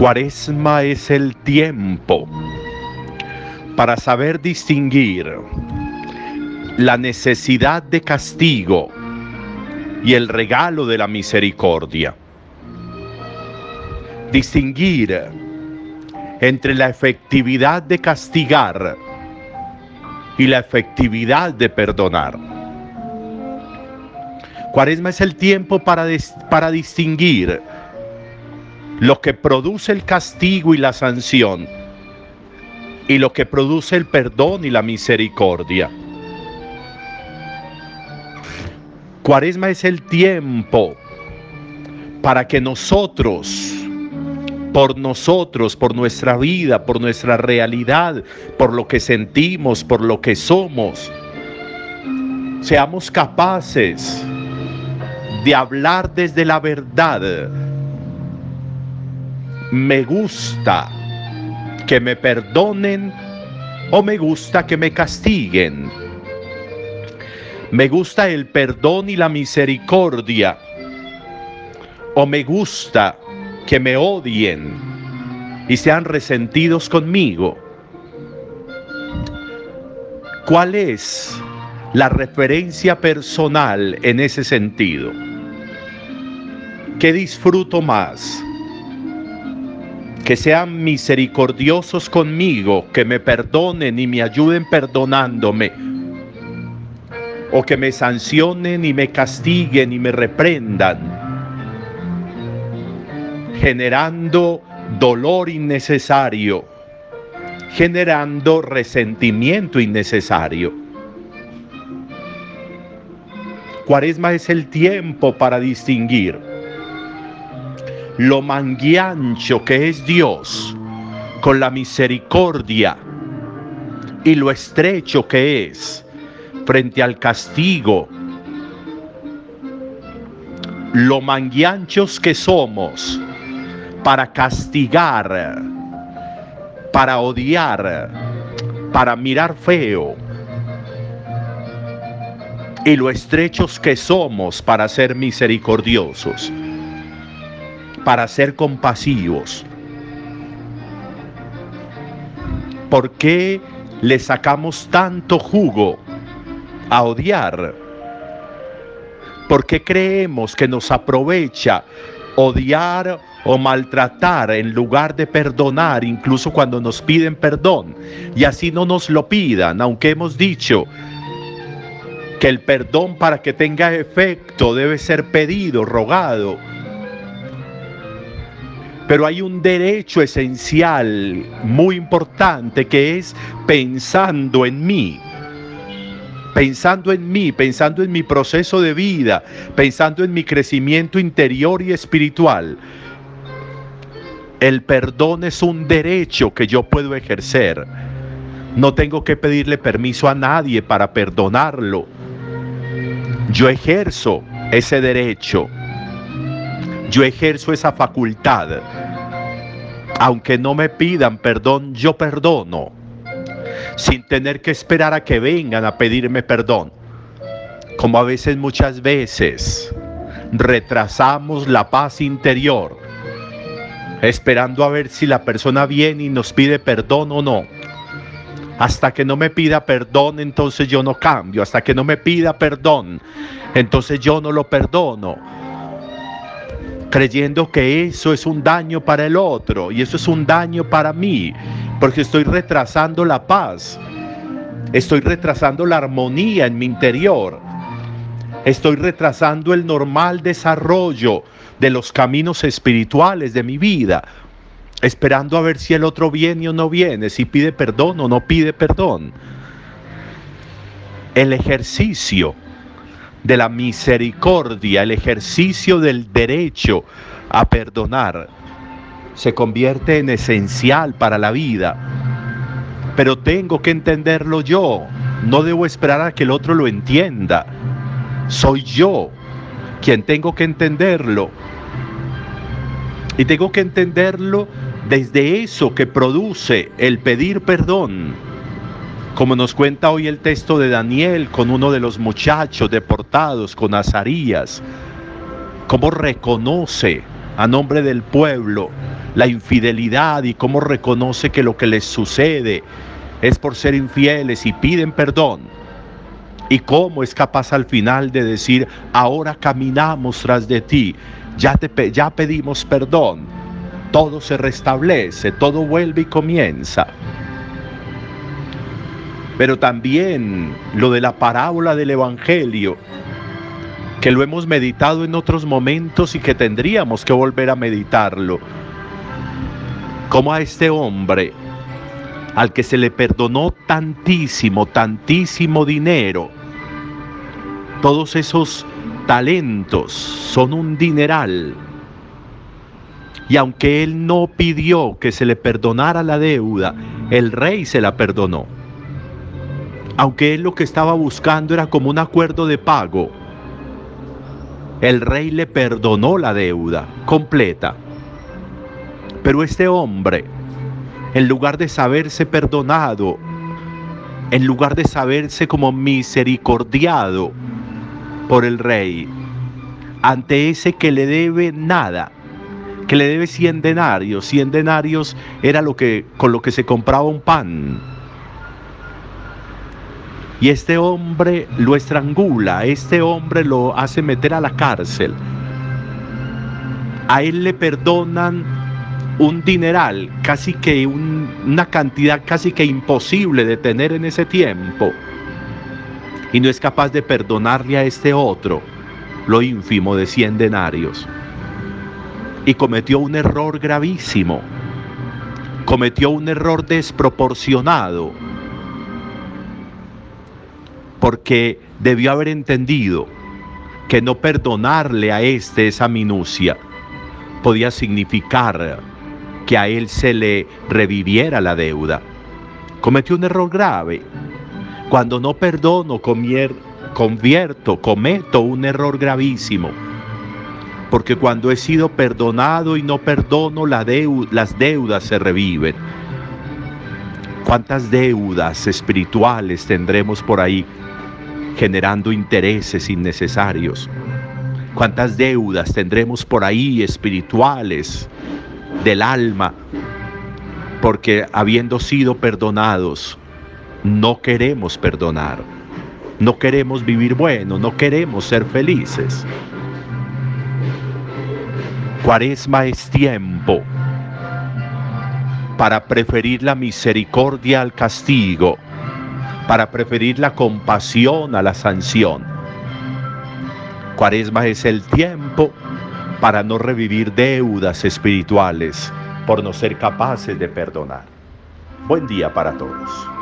Cuaresma es el tiempo para saber distinguir la necesidad de castigo y el regalo de la misericordia. Distinguir entre la efectividad de castigar y la efectividad de perdonar. Cuaresma es el tiempo para, para distinguir lo que produce el castigo y la sanción y lo que produce el perdón y la misericordia. Cuaresma es el tiempo para que nosotros, por nosotros, por nuestra vida, por nuestra realidad, por lo que sentimos, por lo que somos, seamos capaces de hablar desde la verdad. Me gusta que me perdonen o me gusta que me castiguen me gusta el perdón y la misericordia. O me gusta que me odien y sean resentidos conmigo. ¿Cuál es la referencia personal en ese sentido? ¿Qué disfruto más? Que sean misericordiosos conmigo, que me perdonen y me ayuden perdonándome o que me sancionen y me castiguen y me reprendan, generando dolor innecesario, generando resentimiento innecesario. Cuaresma es el tiempo para distinguir lo manguiancho que es Dios con la misericordia y lo estrecho que es frente al castigo, lo manguianchos que somos para castigar, para odiar, para mirar feo, y lo estrechos que somos para ser misericordiosos, para ser compasivos. ¿Por qué le sacamos tanto jugo a odiar? ¿Por qué creemos que nos aprovecha odiar o maltratar en lugar de perdonar, incluso cuando nos piden perdón? Y así no nos lo pidan, aunque hemos dicho que el perdón para que tenga efecto debe ser pedido, rogado. Pero hay un derecho esencial muy importante que es pensando en mí pensando en mí, pensando en mi proceso de vida, pensando en mi crecimiento interior y espiritual. El perdón es un derecho que yo puedo ejercer. No tengo que pedirle permiso a nadie para perdonarlo. Yo ejerzo ese derecho. Yo ejerzo esa facultad. Aunque no me pidan perdón, yo perdono sin tener que esperar a que vengan a pedirme perdón. Como a veces, muchas veces, retrasamos la paz interior, esperando a ver si la persona viene y nos pide perdón o no. Hasta que no me pida perdón, entonces yo no cambio. Hasta que no me pida perdón, entonces yo no lo perdono. Creyendo que eso es un daño para el otro y eso es un daño para mí porque estoy retrasando la paz, estoy retrasando la armonía en mi interior, estoy retrasando el normal desarrollo de los caminos espirituales de mi vida, esperando a ver si el otro viene o no viene, si pide perdón o no pide perdón. El ejercicio de la misericordia, el ejercicio del derecho a perdonar, se convierte en esencial para la vida. Pero tengo que entenderlo yo. No debo esperar a que el otro lo entienda. Soy yo quien tengo que entenderlo. Y tengo que entenderlo desde eso que produce el pedir perdón. Como nos cuenta hoy el texto de Daniel con uno de los muchachos deportados, con Azarías. Cómo reconoce a nombre del pueblo la infidelidad y cómo reconoce que lo que les sucede es por ser infieles y piden perdón. Y cómo es capaz al final de decir, ahora caminamos tras de ti, ya, ya pedimos perdón, todo se restablece, todo vuelve y comienza. Pero también lo de la parábola del Evangelio, que lo hemos meditado en otros momentos y que tendríamos que volver a meditarlo. Como a este hombre al que se le perdonó tantísimo, tantísimo dinero, todos esos talentos son un dineral. Y aunque él no pidió que se le perdonara la deuda, el rey se la perdonó. Aunque él lo que estaba buscando era como un acuerdo de pago, el rey le perdonó la deuda completa. Pero este hombre, en lugar de saberse perdonado, en lugar de saberse como misericordiado por el rey, ante ese que le debe nada, que le debe 100 denarios, 100 denarios era lo que con lo que se compraba un pan. Y este hombre lo estrangula, este hombre lo hace meter a la cárcel. A él le perdonan un dineral, casi que una cantidad casi que imposible de tener en ese tiempo. Y no es capaz de perdonarle a este otro lo ínfimo de 100 denarios. Y cometió un error gravísimo. Cometió un error desproporcionado. Porque debió haber entendido que no perdonarle a este esa minucia podía significar que a él se le reviviera la deuda. Cometió un error grave. Cuando no perdono, convierto, cometo un error gravísimo. Porque cuando he sido perdonado y no perdono, las deudas se reviven. ¿Cuántas deudas espirituales tendremos por ahí generando intereses innecesarios? ¿Cuántas deudas tendremos por ahí espirituales del alma, porque habiendo sido perdonados, no queremos perdonar, no queremos vivir bueno, no queremos ser felices. Cuaresma es tiempo para preferir la misericordia al castigo, para preferir la compasión a la sanción. Cuaresma es el tiempo para no revivir deudas espirituales por no ser capaces de perdonar. Buen día para todos.